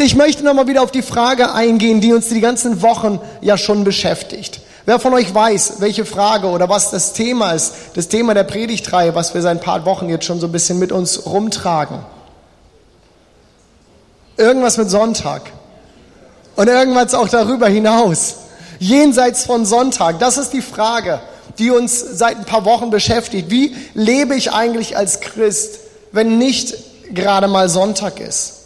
Ich möchte nochmal wieder auf die Frage eingehen, die uns die ganzen Wochen ja schon beschäftigt. Wer von euch weiß, welche Frage oder was das Thema ist, das Thema der Predigtreihe, was wir seit ein paar Wochen jetzt schon so ein bisschen mit uns rumtragen? Irgendwas mit Sonntag. Und irgendwas auch darüber hinaus. Jenseits von Sonntag. Das ist die Frage, die uns seit ein paar Wochen beschäftigt. Wie lebe ich eigentlich als Christ, wenn nicht gerade mal Sonntag ist?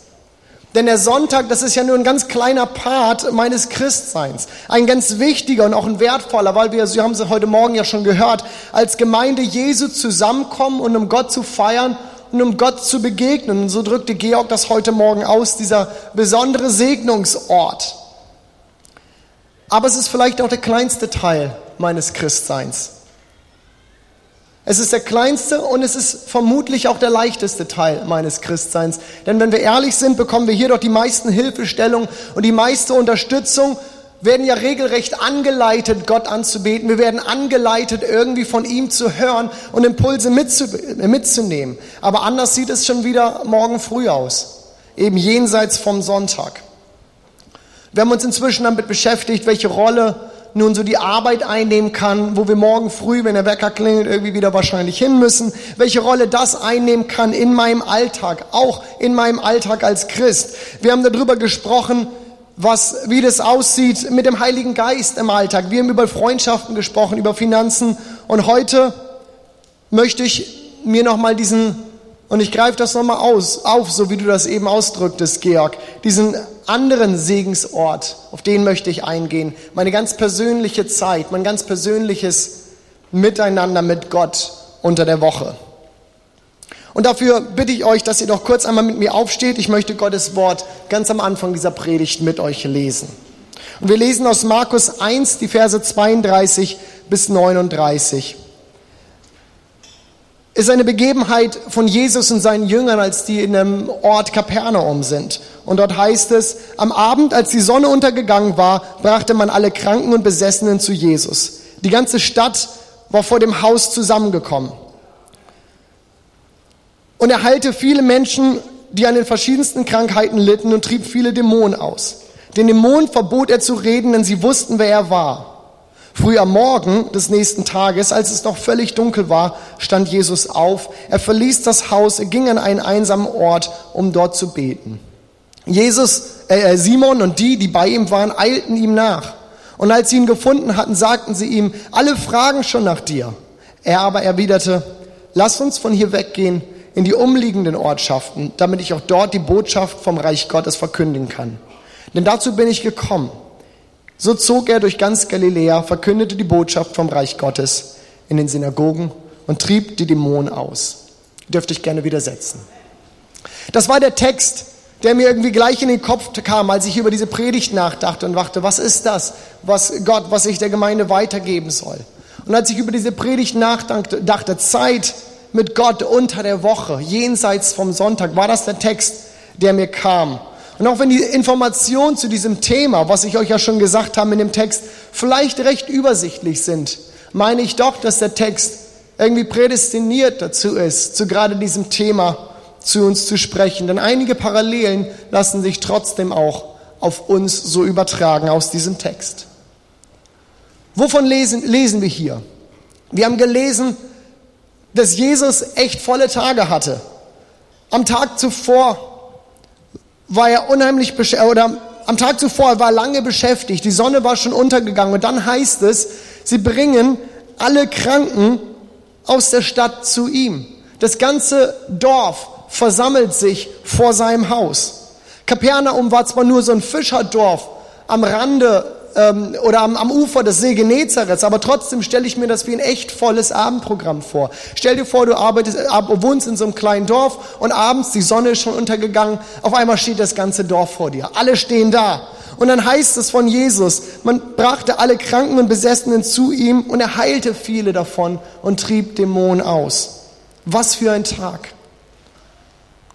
Denn der Sonntag, das ist ja nur ein ganz kleiner Part meines Christseins. Ein ganz wichtiger und auch ein wertvoller, weil wir, Sie haben es heute Morgen ja schon gehört, als Gemeinde Jesu zusammenkommen und um Gott zu feiern und um Gott zu begegnen. Und so drückte Georg das heute Morgen aus, dieser besondere Segnungsort. Aber es ist vielleicht auch der kleinste Teil meines Christseins. Es ist der kleinste und es ist vermutlich auch der leichteste Teil meines Christseins. Denn wenn wir ehrlich sind, bekommen wir hier doch die meisten Hilfestellungen und die meiste Unterstützung, werden ja regelrecht angeleitet, Gott anzubeten. Wir werden angeleitet, irgendwie von ihm zu hören und Impulse mitzunehmen. Aber anders sieht es schon wieder morgen früh aus. Eben jenseits vom Sonntag. Wir haben uns inzwischen damit beschäftigt, welche Rolle nun so die Arbeit einnehmen kann, wo wir morgen früh, wenn der Wecker klingelt, irgendwie wieder wahrscheinlich hin müssen, welche Rolle das einnehmen kann in meinem Alltag, auch in meinem Alltag als Christ. Wir haben darüber gesprochen, was, wie das aussieht mit dem Heiligen Geist im Alltag. Wir haben über Freundschaften gesprochen, über Finanzen und heute möchte ich mir nochmal diesen und ich greife das nochmal aus, auf, so wie du das eben ausdrücktest, Georg. Diesen anderen Segensort, auf den möchte ich eingehen. Meine ganz persönliche Zeit, mein ganz persönliches Miteinander mit Gott unter der Woche. Und dafür bitte ich euch, dass ihr doch kurz einmal mit mir aufsteht. Ich möchte Gottes Wort ganz am Anfang dieser Predigt mit euch lesen. Und wir lesen aus Markus 1, die Verse 32 bis 39 ist eine Begebenheit von Jesus und seinen Jüngern, als die in einem Ort Kapernaum sind. Und dort heißt es, am Abend, als die Sonne untergegangen war, brachte man alle Kranken und Besessenen zu Jesus. Die ganze Stadt war vor dem Haus zusammengekommen. Und er heilte viele Menschen, die an den verschiedensten Krankheiten litten und trieb viele Dämonen aus. Den Dämonen verbot er zu reden, denn sie wussten, wer er war. Früh am Morgen des nächsten Tages, als es noch völlig dunkel war, stand Jesus auf. Er verließ das Haus, er ging an einen einsamen Ort, um dort zu beten. Jesus, äh, äh, Simon und die, die bei ihm waren, eilten ihm nach. Und als sie ihn gefunden hatten, sagten sie ihm, alle fragen schon nach dir. Er aber erwiderte, lass uns von hier weggehen in die umliegenden Ortschaften, damit ich auch dort die Botschaft vom Reich Gottes verkündigen kann. Denn dazu bin ich gekommen. So zog er durch ganz Galiläa, verkündete die Botschaft vom Reich Gottes in den Synagogen und trieb die Dämonen aus. Dürfte ich gerne widersetzen. Das war der Text, der mir irgendwie gleich in den Kopf kam, als ich über diese Predigt nachdachte und dachte, was ist das, was Gott, was ich der Gemeinde weitergeben soll. Und als ich über diese Predigt nachdachte, dachte, Zeit mit Gott unter der Woche, jenseits vom Sonntag, war das der Text, der mir kam. Und auch wenn die Informationen zu diesem Thema, was ich euch ja schon gesagt habe in dem Text, vielleicht recht übersichtlich sind, meine ich doch, dass der Text irgendwie prädestiniert dazu ist, zu gerade diesem Thema zu uns zu sprechen. Denn einige Parallelen lassen sich trotzdem auch auf uns so übertragen aus diesem Text. Wovon lesen, lesen wir hier? Wir haben gelesen, dass Jesus echt volle Tage hatte. Am Tag zuvor war er unheimlich oder am Tag zuvor war er lange beschäftigt. Die Sonne war schon untergegangen und dann heißt es, sie bringen alle Kranken aus der Stadt zu ihm. Das ganze Dorf versammelt sich vor seinem Haus. Kapernaum war zwar nur so ein Fischerdorf am Rande ähm, oder am, am Ufer des See Genezareth, aber trotzdem stelle ich mir das wie ein echt volles Abendprogramm vor. Stell dir vor, du arbeitest, äh, wohnst in so einem kleinen Dorf und abends, die Sonne ist schon untergegangen, auf einmal steht das ganze Dorf vor dir. Alle stehen da. Und dann heißt es von Jesus, man brachte alle Kranken und Besessenen zu ihm und er heilte viele davon und trieb Dämonen aus. Was für ein Tag.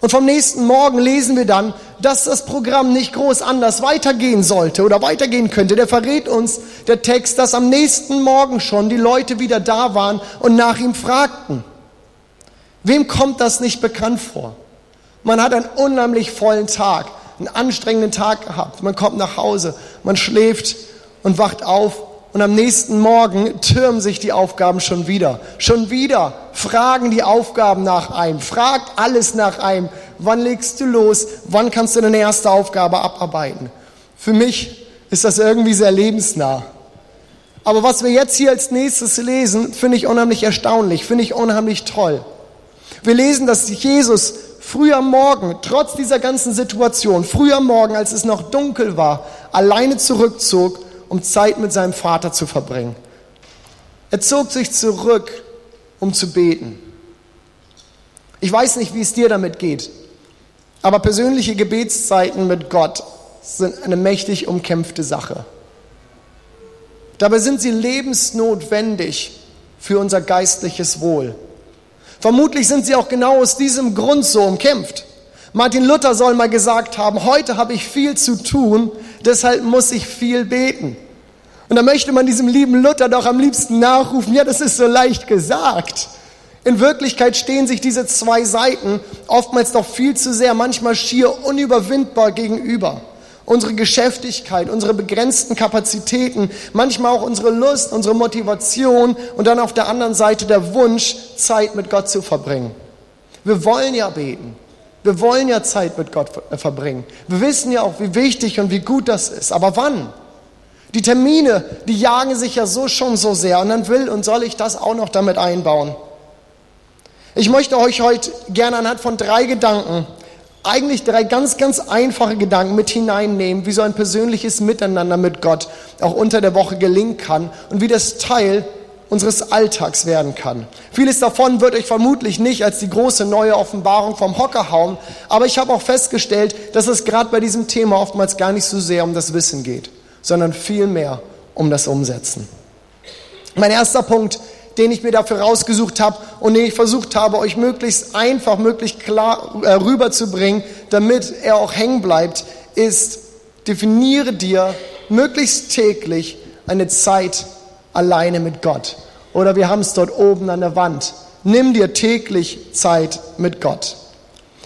Und vom nächsten Morgen lesen wir dann, dass das Programm nicht groß anders weitergehen sollte oder weitergehen könnte. Der verrät uns der Text, dass am nächsten Morgen schon die Leute wieder da waren und nach ihm fragten. Wem kommt das nicht bekannt vor? Man hat einen unheimlich vollen Tag. einen anstrengenden Tag gehabt. Man kommt nach Hause, man schläft und wacht auf und am nächsten Morgen türmen sich die Aufgaben schon wieder. Schon wieder fragen die Aufgaben nach einem, fragt alles nach einem. Wann legst du los? Wann kannst du deine erste Aufgabe abarbeiten? Für mich ist das irgendwie sehr lebensnah. Aber was wir jetzt hier als nächstes lesen, finde ich unheimlich erstaunlich, finde ich unheimlich toll. Wir lesen, dass Jesus früh am Morgen, trotz dieser ganzen Situation, früh am Morgen, als es noch dunkel war, alleine zurückzog, um Zeit mit seinem Vater zu verbringen. Er zog sich zurück, um zu beten. Ich weiß nicht, wie es dir damit geht, aber persönliche Gebetszeiten mit Gott sind eine mächtig umkämpfte Sache. Dabei sind sie lebensnotwendig für unser geistliches Wohl. Vermutlich sind sie auch genau aus diesem Grund so umkämpft. Martin Luther soll mal gesagt haben, heute habe ich viel zu tun, deshalb muss ich viel beten. Und da möchte man diesem lieben Luther doch am liebsten nachrufen, ja, das ist so leicht gesagt. In Wirklichkeit stehen sich diese zwei Seiten oftmals doch viel zu sehr, manchmal schier unüberwindbar gegenüber unsere Geschäftigkeit, unsere begrenzten Kapazitäten, manchmal auch unsere Lust, unsere Motivation und dann auf der anderen Seite der Wunsch, Zeit mit Gott zu verbringen. Wir wollen ja beten. Wir wollen ja Zeit mit Gott verbringen. Wir wissen ja auch, wie wichtig und wie gut das ist. Aber wann? Die Termine, die jagen sich ja so schon so sehr. Und dann will und soll ich das auch noch damit einbauen. Ich möchte euch heute gerne anhand von drei Gedanken eigentlich drei ganz, ganz einfache Gedanken mit hineinnehmen, wie so ein persönliches Miteinander mit Gott auch unter der Woche gelingen kann und wie das Teil unseres Alltags werden kann. Vieles davon wird euch vermutlich nicht als die große neue Offenbarung vom Hocker hauen, aber ich habe auch festgestellt, dass es gerade bei diesem Thema oftmals gar nicht so sehr um das Wissen geht, sondern vielmehr um das Umsetzen. Mein erster Punkt den ich mir dafür rausgesucht habe und den ich versucht habe, euch möglichst einfach, möglichst klar äh, rüberzubringen, damit er auch hängen bleibt, ist, definiere dir möglichst täglich eine Zeit alleine mit Gott. Oder wir haben es dort oben an der Wand. Nimm dir täglich Zeit mit Gott.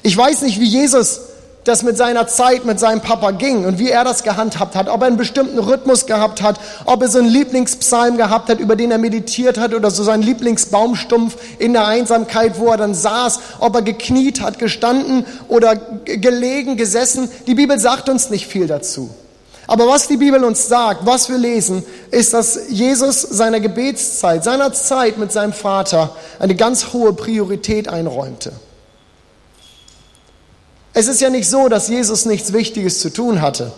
Ich weiß nicht, wie Jesus das mit seiner Zeit mit seinem Papa ging und wie er das gehandhabt hat, ob er einen bestimmten Rhythmus gehabt hat, ob er so einen Lieblingspsalm gehabt hat, über den er meditiert hat oder so seinen Lieblingsbaumstumpf in der Einsamkeit, wo er dann saß, ob er gekniet hat, gestanden oder gelegen, gesessen. Die Bibel sagt uns nicht viel dazu. Aber was die Bibel uns sagt, was wir lesen, ist, dass Jesus seiner Gebetszeit, seiner Zeit mit seinem Vater eine ganz hohe Priorität einräumte. Es ist ja nicht so, dass Jesus nichts Wichtiges zu tun hatte.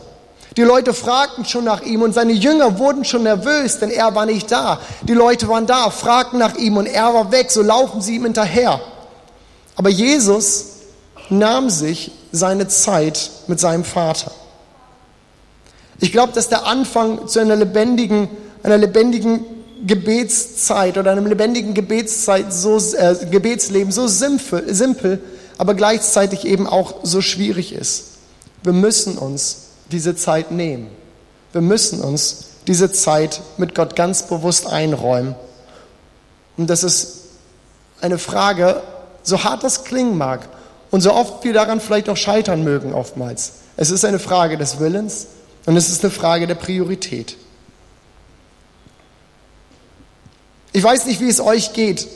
Die Leute fragten schon nach ihm und seine Jünger wurden schon nervös, denn er war nicht da. Die Leute waren da, fragten nach ihm und er war weg, so laufen sie ihm hinterher. Aber Jesus nahm sich seine Zeit mit seinem Vater. Ich glaube, dass der Anfang zu einer lebendigen, einer lebendigen Gebetszeit oder einem lebendigen Gebetszeit so, äh, Gebetsleben so simpel, simpel aber gleichzeitig eben auch so schwierig ist. Wir müssen uns diese Zeit nehmen. Wir müssen uns diese Zeit mit Gott ganz bewusst einräumen. Und das ist eine Frage, so hart das klingen mag und so oft wir daran vielleicht auch scheitern mögen oftmals. Es ist eine Frage des Willens und es ist eine Frage der Priorität. Ich weiß nicht, wie es euch geht,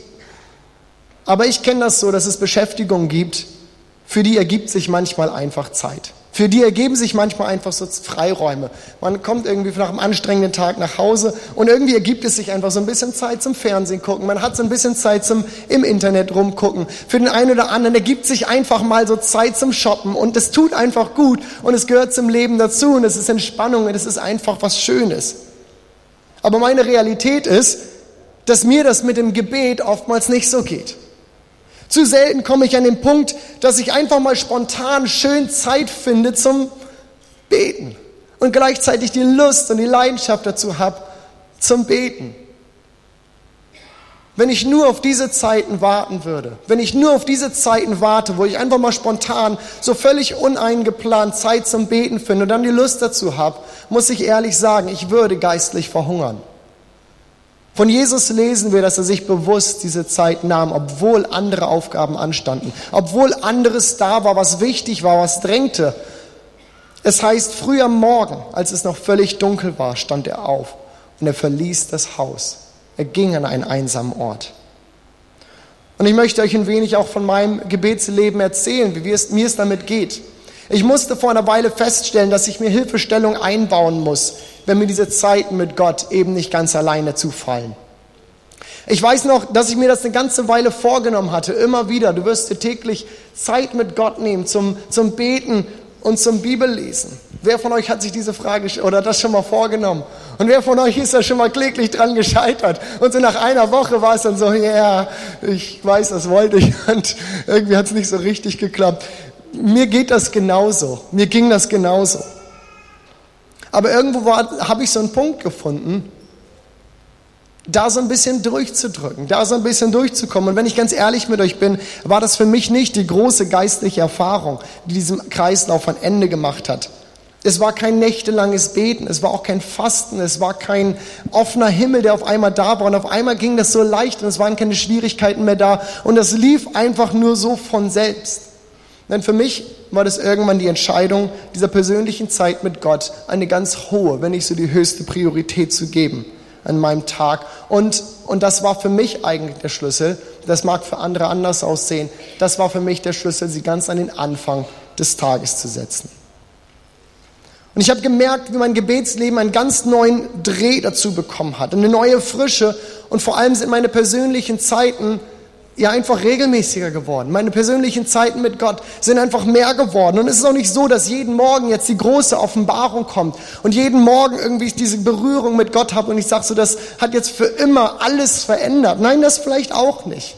aber ich kenne das so, dass es Beschäftigungen gibt, für die ergibt sich manchmal einfach Zeit. Für die ergeben sich manchmal einfach so Freiräume. Man kommt irgendwie nach einem anstrengenden Tag nach Hause und irgendwie ergibt es sich einfach so ein bisschen Zeit zum Fernsehen gucken. Man hat so ein bisschen Zeit zum im Internet rumgucken. Für den einen oder anderen ergibt sich einfach mal so Zeit zum Shoppen und es tut einfach gut und es gehört zum Leben dazu und es ist Entspannung und es ist einfach was Schönes. Aber meine Realität ist, dass mir das mit dem Gebet oftmals nicht so geht. Zu selten komme ich an den Punkt, dass ich einfach mal spontan schön Zeit finde zum Beten und gleichzeitig die Lust und die Leidenschaft dazu habe zum Beten. Wenn ich nur auf diese Zeiten warten würde, wenn ich nur auf diese Zeiten warte, wo ich einfach mal spontan, so völlig uneingeplant Zeit zum Beten finde und dann die Lust dazu habe, muss ich ehrlich sagen, ich würde geistlich verhungern. Von Jesus lesen wir, dass er sich bewusst diese Zeit nahm, obwohl andere Aufgaben anstanden, obwohl anderes da war, was wichtig war, was drängte. Es heißt, früh am Morgen, als es noch völlig dunkel war, stand er auf und er verließ das Haus. Er ging an einen einsamen Ort. Und ich möchte euch ein wenig auch von meinem Gebetsleben erzählen, wie es, mir es damit geht. Ich musste vor einer Weile feststellen, dass ich mir Hilfestellung einbauen muss, wenn mir diese Zeiten mit Gott eben nicht ganz alleine zufallen. Ich weiß noch, dass ich mir das eine ganze Weile vorgenommen hatte, immer wieder. Du wirst dir täglich Zeit mit Gott nehmen zum, zum Beten und zum Bibellesen. Wer von euch hat sich diese Frage oder das schon mal vorgenommen? Und wer von euch ist da schon mal kläglich dran gescheitert? Und so nach einer Woche war es dann so, ja, ich weiß, das wollte ich und irgendwie hat es nicht so richtig geklappt. Mir geht das genauso. Mir ging das genauso. Aber irgendwo habe ich so einen Punkt gefunden, da so ein bisschen durchzudrücken, da so ein bisschen durchzukommen. Und wenn ich ganz ehrlich mit euch bin, war das für mich nicht die große geistliche Erfahrung, die diesem Kreislauf ein Ende gemacht hat. Es war kein nächtelanges Beten, es war auch kein Fasten, es war kein offener Himmel, der auf einmal da war. Und auf einmal ging das so leicht und es waren keine Schwierigkeiten mehr da. Und das lief einfach nur so von selbst. Denn für mich war das irgendwann die Entscheidung, dieser persönlichen Zeit mit Gott eine ganz hohe, wenn nicht so die höchste Priorität zu geben an meinem Tag. Und, und das war für mich eigentlich der Schlüssel. Das mag für andere anders aussehen. Das war für mich der Schlüssel, sie ganz an den Anfang des Tages zu setzen. Und ich habe gemerkt, wie mein Gebetsleben einen ganz neuen Dreh dazu bekommen hat, eine neue Frische. Und vor allem sind meine persönlichen Zeiten ja einfach regelmäßiger geworden. Meine persönlichen Zeiten mit Gott sind einfach mehr geworden. Und es ist auch nicht so, dass jeden Morgen jetzt die große Offenbarung kommt und jeden Morgen irgendwie ich diese Berührung mit Gott habe und ich sage so, das hat jetzt für immer alles verändert. Nein, das vielleicht auch nicht.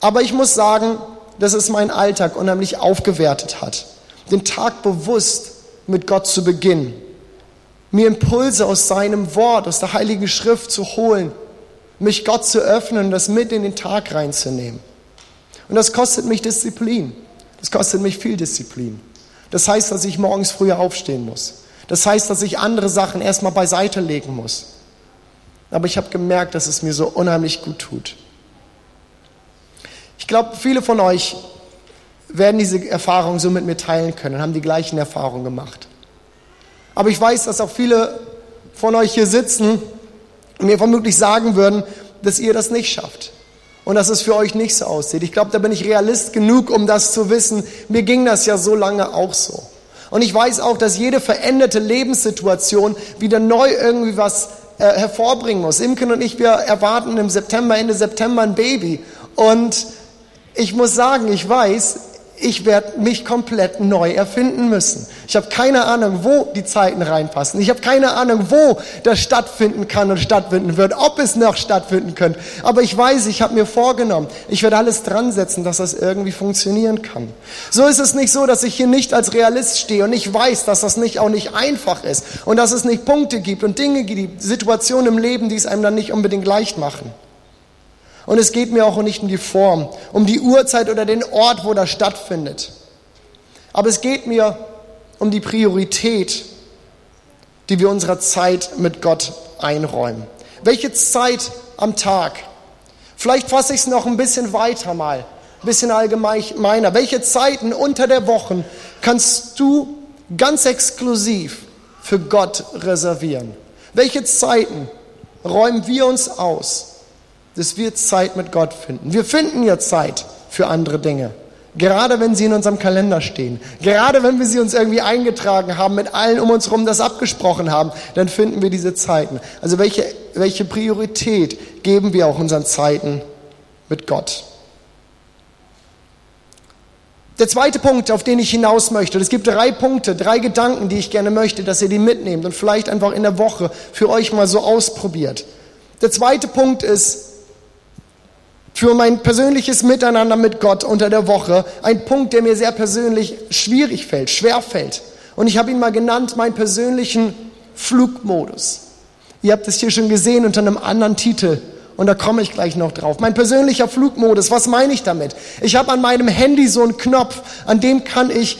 Aber ich muss sagen, dass es meinen Alltag unheimlich aufgewertet hat. Den Tag bewusst mit Gott zu beginnen. Mir Impulse aus seinem Wort, aus der Heiligen Schrift zu holen mich Gott zu öffnen und das mit in den Tag reinzunehmen. Und das kostet mich Disziplin. Das kostet mich viel Disziplin. Das heißt, dass ich morgens früher aufstehen muss. Das heißt, dass ich andere Sachen erstmal beiseite legen muss. Aber ich habe gemerkt, dass es mir so unheimlich gut tut. Ich glaube, viele von euch werden diese Erfahrung so mit mir teilen können und haben die gleichen Erfahrungen gemacht. Aber ich weiß, dass auch viele von euch hier sitzen mir vermutlich sagen würden, dass ihr das nicht schafft und dass es für euch nicht so aussieht. Ich glaube, da bin ich realist genug, um das zu wissen. Mir ging das ja so lange auch so. Und ich weiß auch, dass jede veränderte Lebenssituation wieder neu irgendwie was äh, hervorbringen muss. Imken und ich, wir erwarten im September, Ende September ein Baby. Und ich muss sagen, ich weiß, ich werde mich komplett neu erfinden müssen. Ich habe keine Ahnung, wo die Zeiten reinpassen. Ich habe keine Ahnung, wo das stattfinden kann und stattfinden wird, ob es noch stattfinden könnte. Aber ich weiß, ich habe mir vorgenommen, ich werde alles dran setzen, dass das irgendwie funktionieren kann. So ist es nicht so, dass ich hier nicht als Realist stehe und ich weiß, dass das nicht auch nicht einfach ist und dass es nicht Punkte gibt und Dinge gibt, Situationen im Leben, die es einem dann nicht unbedingt leicht machen. Und es geht mir auch nicht um die Form, um die Uhrzeit oder den Ort, wo das stattfindet. Aber es geht mir um die Priorität, die wir unserer Zeit mit Gott einräumen. Welche Zeit am Tag? Vielleicht fasse ich es noch ein bisschen weiter mal, ein bisschen allgemeiner. Welche Zeiten unter der Woche kannst du ganz exklusiv für Gott reservieren? Welche Zeiten räumen wir uns aus? Dass wir Zeit mit Gott finden. Wir finden ja Zeit für andere Dinge. Gerade wenn sie in unserem Kalender stehen. Gerade wenn wir sie uns irgendwie eingetragen haben, mit allen um uns herum das abgesprochen haben, dann finden wir diese Zeiten. Also welche, welche Priorität geben wir auch unseren Zeiten mit Gott? Der zweite Punkt, auf den ich hinaus möchte, es gibt drei Punkte, drei Gedanken, die ich gerne möchte, dass ihr die mitnehmt und vielleicht einfach in der Woche für euch mal so ausprobiert. Der zweite Punkt ist, für mein persönliches Miteinander mit Gott unter der Woche ein Punkt, der mir sehr persönlich schwierig fällt, schwer fällt. Und ich habe ihn mal genannt, meinen persönlichen Flugmodus. Ihr habt es hier schon gesehen unter einem anderen Titel. Und da komme ich gleich noch drauf. Mein persönlicher Flugmodus, was meine ich damit? Ich habe an meinem Handy so einen Knopf, an dem kann ich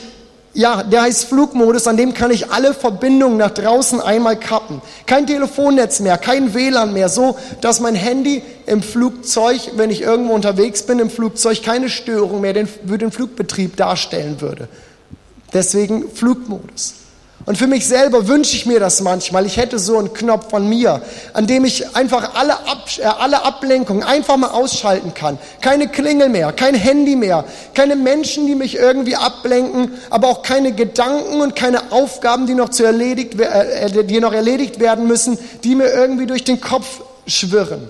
ja, der heißt Flugmodus, an dem kann ich alle Verbindungen nach draußen einmal kappen. Kein Telefonnetz mehr, kein WLAN mehr, so dass mein Handy im Flugzeug, wenn ich irgendwo unterwegs bin im Flugzeug, keine Störung mehr für den Flugbetrieb darstellen würde. Deswegen Flugmodus. Und für mich selber wünsche ich mir das manchmal. Ich hätte so einen Knopf von mir, an dem ich einfach alle, Ab äh, alle Ablenkungen einfach mal ausschalten kann. Keine Klingel mehr, kein Handy mehr, keine Menschen, die mich irgendwie ablenken, aber auch keine Gedanken und keine Aufgaben, die noch, zu erledigt, äh, äh, die noch erledigt werden müssen, die mir irgendwie durch den Kopf schwirren.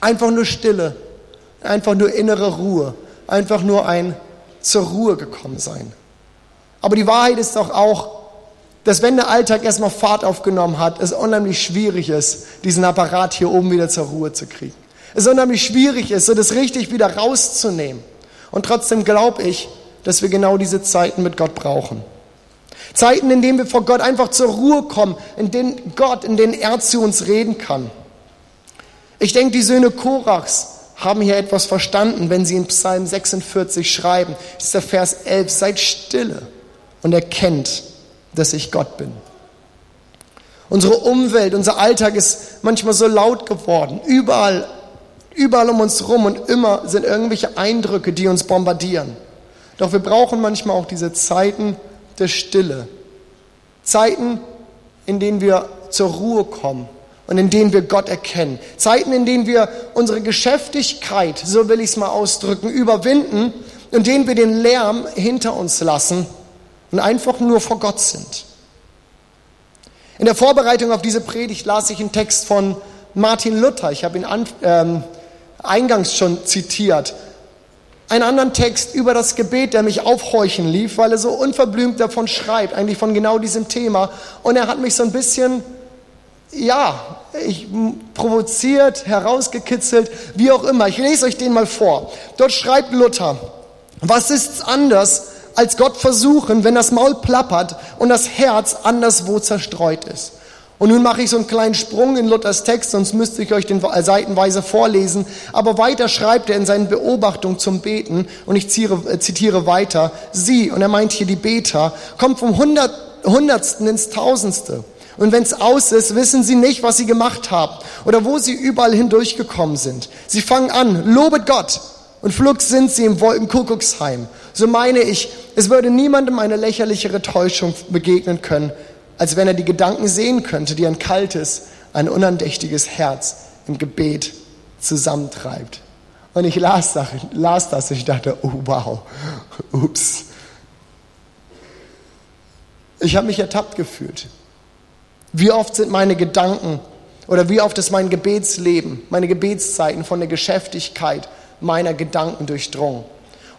Einfach nur Stille, einfach nur innere Ruhe, einfach nur ein zur Ruhe gekommen sein. Aber die Wahrheit ist doch auch, dass wenn der Alltag erstmal Fahrt aufgenommen hat, es unheimlich schwierig ist, diesen Apparat hier oben wieder zur Ruhe zu kriegen. Es unheimlich schwierig ist, so das richtig wieder rauszunehmen. Und trotzdem glaube ich, dass wir genau diese Zeiten mit Gott brauchen. Zeiten, in denen wir vor Gott einfach zur Ruhe kommen, in denen Gott, in denen er zu uns reden kann. Ich denke, die Söhne Korachs haben hier etwas verstanden, wenn sie in Psalm 46 schreiben. Das ist der Vers 11, seid stille und erkennt, dass ich Gott bin. Unsere Umwelt, unser Alltag ist manchmal so laut geworden. Überall, überall um uns herum und immer sind irgendwelche Eindrücke, die uns bombardieren. Doch wir brauchen manchmal auch diese Zeiten der Stille. Zeiten, in denen wir zur Ruhe kommen und in denen wir Gott erkennen. Zeiten, in denen wir unsere Geschäftigkeit, so will ich es mal ausdrücken, überwinden, in denen wir den Lärm hinter uns lassen und einfach nur vor Gott sind. In der Vorbereitung auf diese Predigt las ich einen Text von Martin Luther. Ich habe ihn an, ähm, eingangs schon zitiert. Einen anderen Text über das Gebet, der mich aufhorchen lief, weil er so unverblümt davon schreibt, eigentlich von genau diesem Thema. Und er hat mich so ein bisschen, ja, ich, provoziert, herausgekitzelt, wie auch immer. Ich lese euch den mal vor. Dort schreibt Luther, was ist anders als Gott versuchen, wenn das Maul plappert und das Herz anderswo zerstreut ist. Und nun mache ich so einen kleinen Sprung in Luthers Text, sonst müsste ich euch den seitenweise vorlesen. Aber weiter schreibt er in seinen Beobachtungen zum Beten, und ich zitiere, äh, zitiere weiter, sie, und er meint hier die Beter, kommt vom Hundert, Hundertsten ins Tausendste. Und wenn es aus ist, wissen sie nicht, was sie gemacht haben oder wo sie überall hindurchgekommen sind. Sie fangen an, lobet Gott, und flugs sind sie im Wolkenkuckucksheim. So meine ich, es würde niemandem eine lächerlichere Täuschung begegnen können, als wenn er die Gedanken sehen könnte, die ein kaltes, ein unandächtiges Herz im Gebet zusammentreibt. Und ich las das, las das und ich dachte, oh wow, ups. Ich habe mich ertappt gefühlt. Wie oft sind meine Gedanken oder wie oft ist mein Gebetsleben, meine Gebetszeiten von der Geschäftigkeit meiner Gedanken durchdrungen.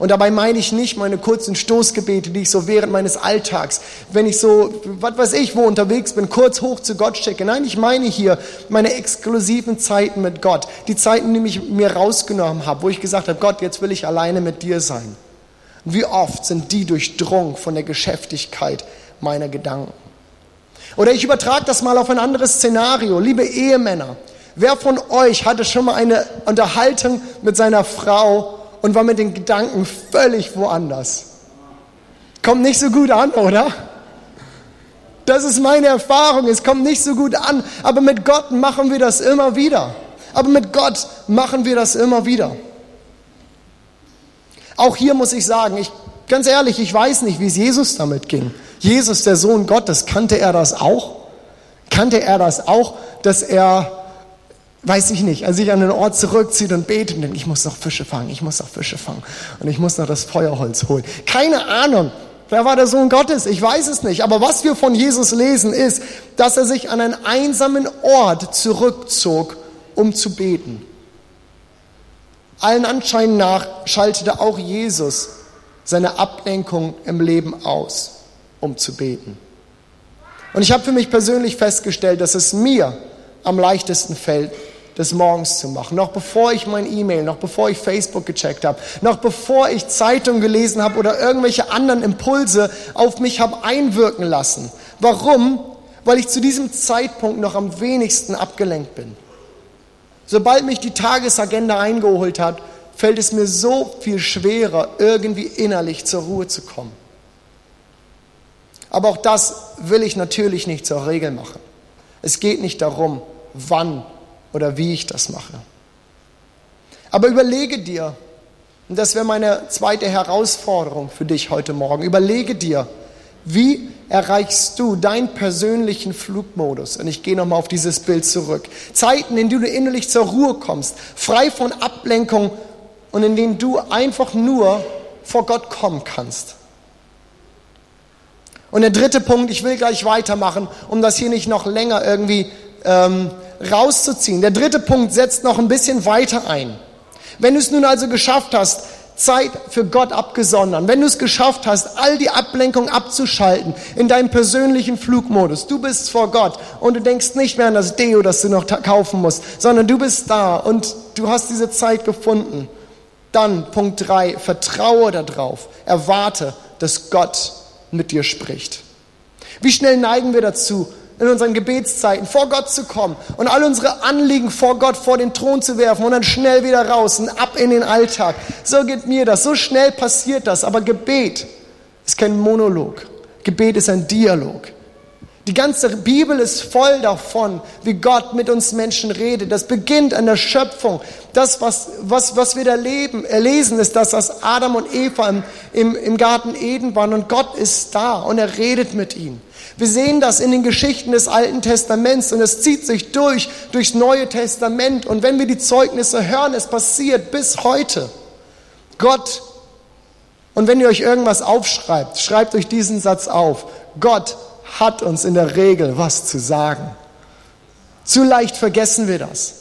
Und dabei meine ich nicht meine kurzen Stoßgebete, die ich so während meines Alltags, wenn ich so, was weiß ich, wo unterwegs bin, kurz hoch zu Gott stecke. Nein, ich meine hier meine exklusiven Zeiten mit Gott. Die Zeiten, die ich mir rausgenommen habe, wo ich gesagt habe, Gott, jetzt will ich alleine mit dir sein. Wie oft sind die durchdrungen von der Geschäftigkeit meiner Gedanken? Oder ich übertrage das mal auf ein anderes Szenario. Liebe Ehemänner, wer von euch hatte schon mal eine Unterhaltung mit seiner Frau und war mit den Gedanken völlig woanders? Kommt nicht so gut an, oder? Das ist meine Erfahrung. Es kommt nicht so gut an. Aber mit Gott machen wir das immer wieder. Aber mit Gott machen wir das immer wieder. Auch hier muss ich sagen, ich, ganz ehrlich, ich weiß nicht, wie es Jesus damit ging. Jesus, der Sohn Gottes, kannte er das auch? Kannte er das auch, dass er, weiß ich nicht, als sich an den Ort zurückzieht und betet und ich muss noch Fische fangen, ich muss noch Fische fangen und ich muss noch das Feuerholz holen. Keine Ahnung. Wer war der Sohn Gottes? Ich weiß es nicht. Aber was wir von Jesus lesen, ist, dass er sich an einen einsamen Ort zurückzog, um zu beten. Allen Anschein nach schaltete auch Jesus seine Ablenkung im Leben aus um zu beten. Und ich habe für mich persönlich festgestellt, dass es mir am leichtesten fällt, das morgens zu machen. Noch bevor ich mein E-Mail, noch bevor ich Facebook gecheckt habe, noch bevor ich Zeitung gelesen habe oder irgendwelche anderen Impulse auf mich habe einwirken lassen. Warum? Weil ich zu diesem Zeitpunkt noch am wenigsten abgelenkt bin. Sobald mich die Tagesagenda eingeholt hat, fällt es mir so viel schwerer, irgendwie innerlich zur Ruhe zu kommen. Aber auch das will ich natürlich nicht zur Regel machen. Es geht nicht darum, wann oder wie ich das mache. Aber überlege dir, und das wäre meine zweite Herausforderung für dich heute Morgen, überlege dir, Wie erreichst du deinen persönlichen Flugmodus? Und ich gehe nochmal auf dieses Bild zurück. Zeiten, in denen du innerlich zur Ruhe kommst, frei von Ablenkung und in denen du einfach nur vor Gott kommen kannst. Und der dritte Punkt, ich will gleich weitermachen, um das hier nicht noch länger irgendwie ähm, rauszuziehen. Der dritte Punkt setzt noch ein bisschen weiter ein. Wenn du es nun also geschafft hast, Zeit für Gott abgesondert, wenn du es geschafft hast, all die Ablenkung abzuschalten in deinem persönlichen Flugmodus, du bist vor Gott und du denkst nicht mehr an das Deo, das du noch kaufen musst, sondern du bist da und du hast diese Zeit gefunden. Dann Punkt drei: vertraue darauf, erwarte, dass Gott mit dir spricht. Wie schnell neigen wir dazu, in unseren Gebetszeiten vor Gott zu kommen und all unsere Anliegen vor Gott vor den Thron zu werfen und dann schnell wieder raus und ab in den Alltag. So geht mir das, so schnell passiert das. Aber Gebet ist kein Monolog. Gebet ist ein Dialog. Die ganze Bibel ist voll davon, wie Gott mit uns Menschen redet. Das beginnt an der Schöpfung. Das, was, was, was wir da leben, erlesen, ist das, dass Adam und Eva im, im, im Garten Eden waren und Gott ist da und er redet mit ihnen. Wir sehen das in den Geschichten des Alten Testaments und es zieht sich durch, durchs Neue Testament. Und wenn wir die Zeugnisse hören, es passiert bis heute. Gott, und wenn ihr euch irgendwas aufschreibt, schreibt euch diesen Satz auf. Gott hat uns in der Regel was zu sagen. Zu leicht vergessen wir das.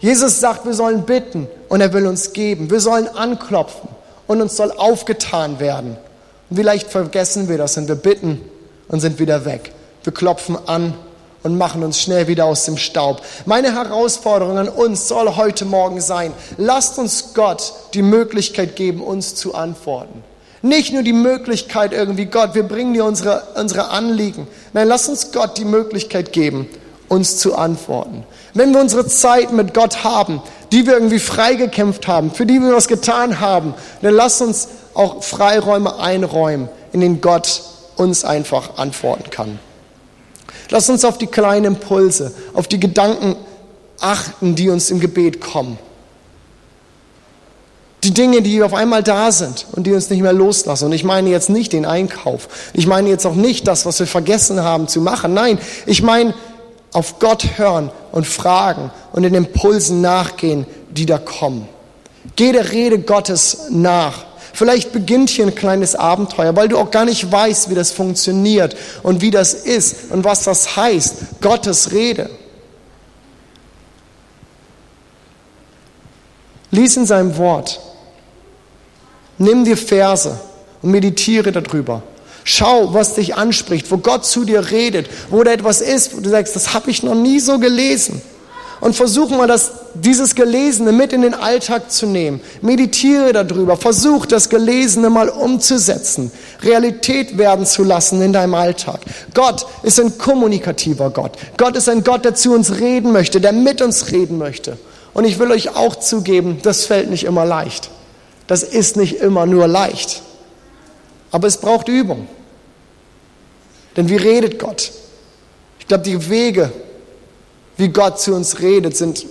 Jesus sagt, wir sollen bitten und er will uns geben. Wir sollen anklopfen und uns soll aufgetan werden. Und vielleicht vergessen wir das und wir bitten und sind wieder weg. Wir klopfen an und machen uns schnell wieder aus dem Staub. Meine Herausforderung an uns soll heute Morgen sein, lasst uns Gott die Möglichkeit geben, uns zu antworten. Nicht nur die Möglichkeit irgendwie, Gott, wir bringen dir unsere, unsere Anliegen. Nein, lass uns Gott die Möglichkeit geben, uns zu antworten. Wenn wir unsere Zeit mit Gott haben, die wir irgendwie freigekämpft haben, für die wir was getan haben, dann lass uns auch Freiräume einräumen, in denen Gott uns einfach antworten kann. Lass uns auf die kleinen Impulse, auf die Gedanken achten, die uns im Gebet kommen. Die Dinge, die auf einmal da sind und die uns nicht mehr loslassen. Und ich meine jetzt nicht den Einkauf. Ich meine jetzt auch nicht das, was wir vergessen haben zu machen. Nein, ich meine auf Gott hören und fragen und den Impulsen nachgehen, die da kommen. Geh der Rede Gottes nach. Vielleicht beginnt hier ein kleines Abenteuer, weil du auch gar nicht weißt, wie das funktioniert und wie das ist und was das heißt, Gottes Rede. Lies in seinem Wort. Nimm dir Verse und meditiere darüber. Schau, was dich anspricht, wo Gott zu dir redet, wo da etwas ist, wo du sagst, das habe ich noch nie so gelesen und versuch mal, das, dieses Gelesene mit in den Alltag zu nehmen. Meditiere darüber. Versuch, das Gelesene mal umzusetzen, Realität werden zu lassen in deinem Alltag. Gott ist ein kommunikativer Gott. Gott ist ein Gott, der zu uns reden möchte, der mit uns reden möchte. Und ich will euch auch zugeben, das fällt nicht immer leicht. Das ist nicht immer nur leicht. Aber es braucht Übung. Denn wie redet Gott? Ich glaube, die Wege, wie Gott zu uns redet, sind,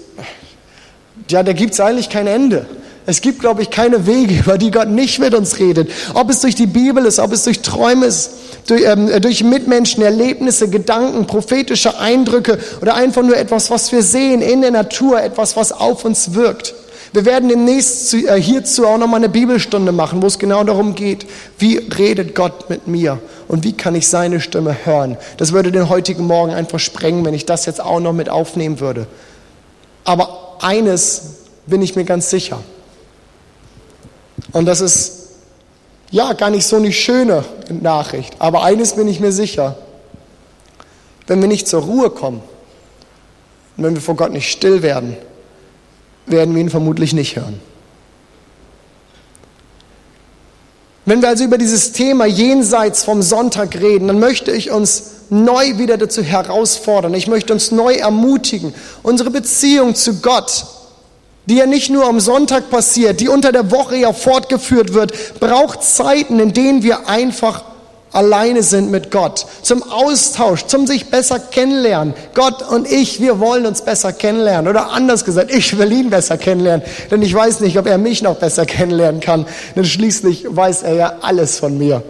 ja, da gibt es eigentlich kein Ende. Es gibt, glaube ich, keine Wege, über die Gott nicht mit uns redet. Ob es durch die Bibel ist, ob es durch Träume ist, durch, ähm, äh, durch Mitmenschen, Erlebnisse, Gedanken, prophetische Eindrücke oder einfach nur etwas, was wir sehen in der Natur, etwas, was auf uns wirkt. Wir werden demnächst äh, hierzu auch nochmal eine Bibelstunde machen, wo es genau darum geht, wie redet Gott mit mir und wie kann ich seine Stimme hören. Das würde den heutigen Morgen einfach sprengen, wenn ich das jetzt auch noch mit aufnehmen würde. Aber eines bin ich mir ganz sicher. Und das ist ja gar nicht so eine schöne Nachricht, aber eines bin ich mir sicher. Wenn wir nicht zur Ruhe kommen und wenn wir vor Gott nicht still werden, werden wir ihn vermutlich nicht hören. Wenn wir also über dieses Thema jenseits vom Sonntag reden, dann möchte ich uns neu wieder dazu herausfordern. Ich möchte uns neu ermutigen, unsere Beziehung zu Gott, die ja nicht nur am Sonntag passiert, die unter der Woche ja fortgeführt wird, braucht Zeiten, in denen wir einfach alleine sind mit Gott, zum Austausch, zum sich besser kennenlernen. Gott und ich, wir wollen uns besser kennenlernen. Oder anders gesagt, ich will ihn besser kennenlernen, denn ich weiß nicht, ob er mich noch besser kennenlernen kann, denn schließlich weiß er ja alles von mir.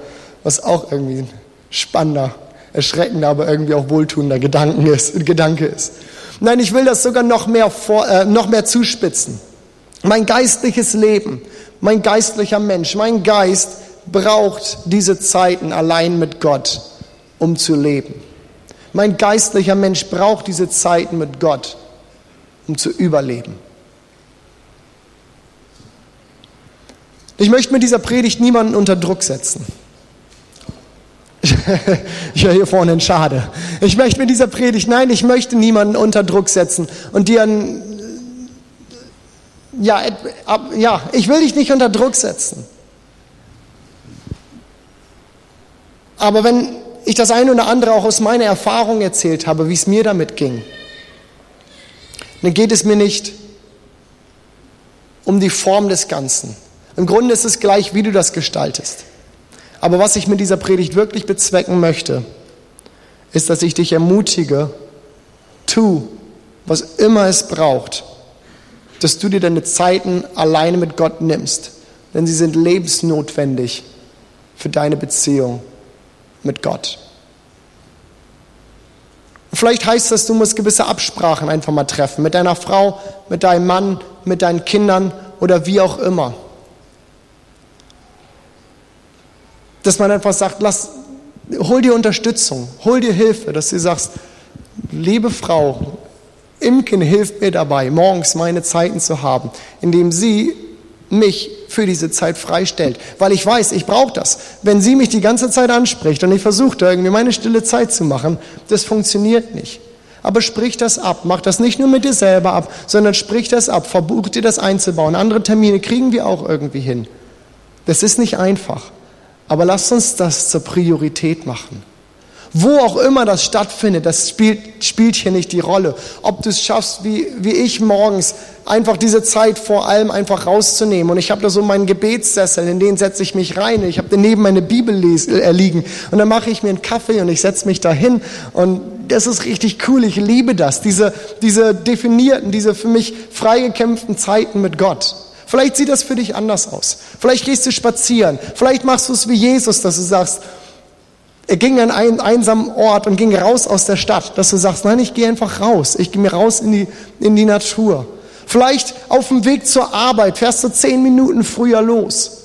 was auch irgendwie ein spannender, erschreckender, aber irgendwie auch wohltuender Gedanken ist, Gedanke ist. Nein, ich will das sogar noch mehr, vor, äh, noch mehr zuspitzen. Mein geistliches Leben, mein geistlicher Mensch, mein Geist braucht diese Zeiten allein mit Gott, um zu leben. Mein geistlicher Mensch braucht diese Zeiten mit Gott, um zu überleben. Ich möchte mit dieser Predigt niemanden unter Druck setzen. Ich höre hier vorne ein Schade. Ich möchte mit dieser Predigt, nein, ich möchte niemanden unter Druck setzen und dir ein, ja, ja, ich will dich nicht unter Druck setzen. Aber wenn ich das eine oder andere auch aus meiner Erfahrung erzählt habe, wie es mir damit ging, dann geht es mir nicht um die Form des Ganzen. Im Grunde ist es gleich, wie du das gestaltest. Aber was ich mit dieser Predigt wirklich bezwecken möchte, ist, dass ich dich ermutige, tu, was immer es braucht, dass du dir deine Zeiten alleine mit Gott nimmst, denn sie sind lebensnotwendig für deine Beziehung mit Gott. Vielleicht heißt das, du musst gewisse Absprachen einfach mal treffen mit deiner Frau, mit deinem Mann, mit deinen Kindern oder wie auch immer. Dass man einfach sagt, lass, hol dir Unterstützung, hol dir Hilfe, dass du sagst, liebe Frau, Imken hilft mir dabei, morgens meine Zeiten zu haben, indem sie mich für diese Zeit freistellt, weil ich weiß, ich brauche das. Wenn sie mich die ganze Zeit anspricht und ich versuche irgendwie meine stille Zeit zu machen, das funktioniert nicht. Aber sprich das ab, mach das nicht nur mit dir selber ab, sondern sprich das ab, verbuch dir das einzubauen. Andere Termine kriegen wir auch irgendwie hin. Das ist nicht einfach, aber lasst uns das zur Priorität machen. Wo auch immer das stattfindet, das spielt, spielt hier nicht die Rolle. Ob du es schaffst, wie, wie ich morgens, einfach diese Zeit vor allem einfach rauszunehmen. Und ich habe da so meinen Gebetssessel, in den setze ich mich rein. Ich habe daneben meine Bibel äh, liegen. Und dann mache ich mir einen Kaffee und ich setze mich dahin. Und das ist richtig cool. Ich liebe das. Diese, diese definierten, diese für mich freigekämpften Zeiten mit Gott. Vielleicht sieht das für dich anders aus. Vielleicht gehst du spazieren. Vielleicht machst du es wie Jesus, dass du sagst, er ging an einen einsamen Ort und ging raus aus der Stadt, dass du sagst, nein, ich gehe einfach raus, ich gehe mir raus in die, in die Natur. Vielleicht auf dem Weg zur Arbeit fährst du zehn Minuten früher los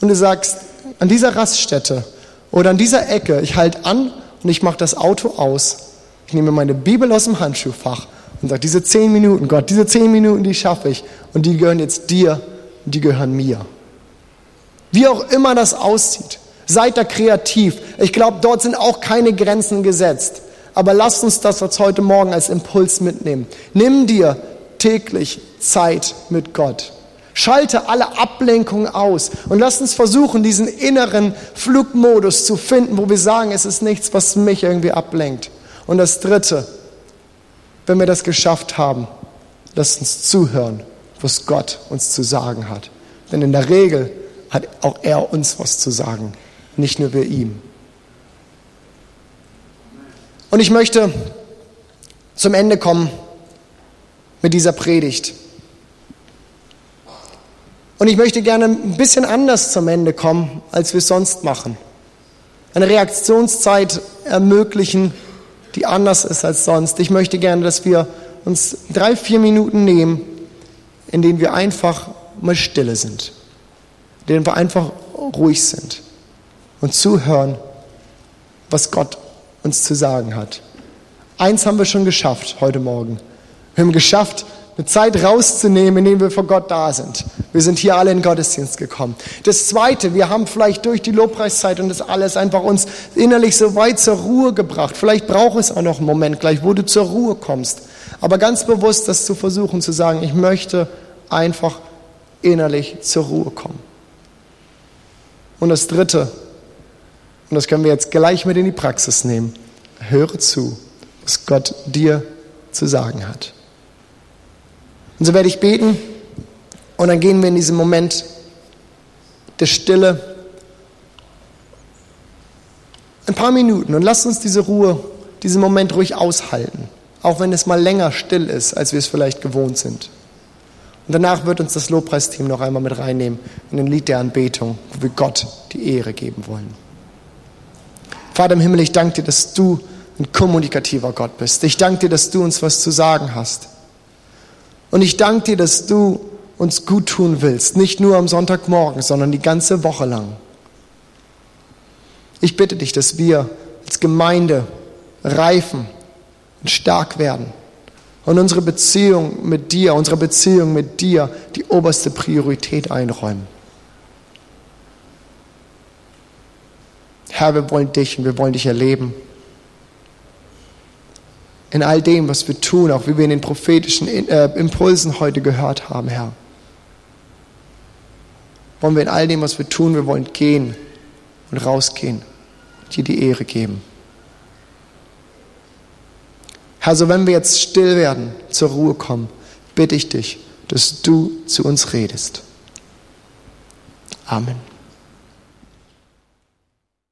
und du sagst, an dieser Raststätte oder an dieser Ecke, ich halte an und ich mache das Auto aus. Ich nehme meine Bibel aus dem Handschuhfach und sage, diese zehn Minuten, Gott, diese zehn Minuten, die schaffe ich und die gehören jetzt dir und die gehören mir. Wie auch immer das aussieht. Seid da kreativ. Ich glaube, dort sind auch keine Grenzen gesetzt. Aber lasst uns das jetzt heute Morgen als Impuls mitnehmen. Nimm dir täglich Zeit mit Gott. Schalte alle Ablenkungen aus und lass uns versuchen, diesen inneren Flugmodus zu finden, wo wir sagen, es ist nichts, was mich irgendwie ablenkt. Und das Dritte, wenn wir das geschafft haben, lasst uns zuhören, was Gott uns zu sagen hat. Denn in der Regel hat auch er uns was zu sagen nicht nur wir ihm. Und ich möchte zum Ende kommen mit dieser Predigt. Und ich möchte gerne ein bisschen anders zum Ende kommen, als wir sonst machen. Eine Reaktionszeit ermöglichen, die anders ist als sonst. Ich möchte gerne, dass wir uns drei, vier Minuten nehmen, in denen wir einfach mal stille sind, in denen wir einfach ruhig sind und zuhören, was Gott uns zu sagen hat. Eins haben wir schon geschafft heute Morgen. Wir haben geschafft, eine Zeit rauszunehmen, in der wir vor Gott da sind. Wir sind hier alle in Gottesdienst gekommen. Das Zweite, wir haben vielleicht durch die Lobpreiszeit und das alles einfach uns innerlich so weit zur Ruhe gebracht. Vielleicht braucht es auch noch einen Moment gleich, wo du zur Ruhe kommst. Aber ganz bewusst das zu versuchen, zu sagen, ich möchte einfach innerlich zur Ruhe kommen. Und das Dritte, und das können wir jetzt gleich mit in die Praxis nehmen. Höre zu, was Gott dir zu sagen hat. Und so werde ich beten und dann gehen wir in diesen Moment der Stille ein paar Minuten und lasst uns diese Ruhe, diesen Moment ruhig aushalten, auch wenn es mal länger still ist, als wir es vielleicht gewohnt sind. Und danach wird uns das Lobpreisteam noch einmal mit reinnehmen in ein Lied der Anbetung, wo wir Gott die Ehre geben wollen. Vater im Himmel, ich danke dir, dass du ein kommunikativer Gott bist. Ich danke dir, dass du uns was zu sagen hast. Und ich danke dir, dass du uns gut tun willst, nicht nur am Sonntagmorgen, sondern die ganze Woche lang. Ich bitte dich, dass wir als Gemeinde reifen und stark werden und unsere Beziehung mit dir, unsere Beziehung mit dir die oberste Priorität einräumen. Herr, wir wollen dich und wir wollen dich erleben. In all dem, was wir tun, auch wie wir in den prophetischen äh, Impulsen heute gehört haben, Herr. Wollen wir in all dem, was wir tun, wir wollen gehen und rausgehen und dir die Ehre geben. Herr, so wenn wir jetzt still werden, zur Ruhe kommen, bitte ich dich, dass du zu uns redest. Amen.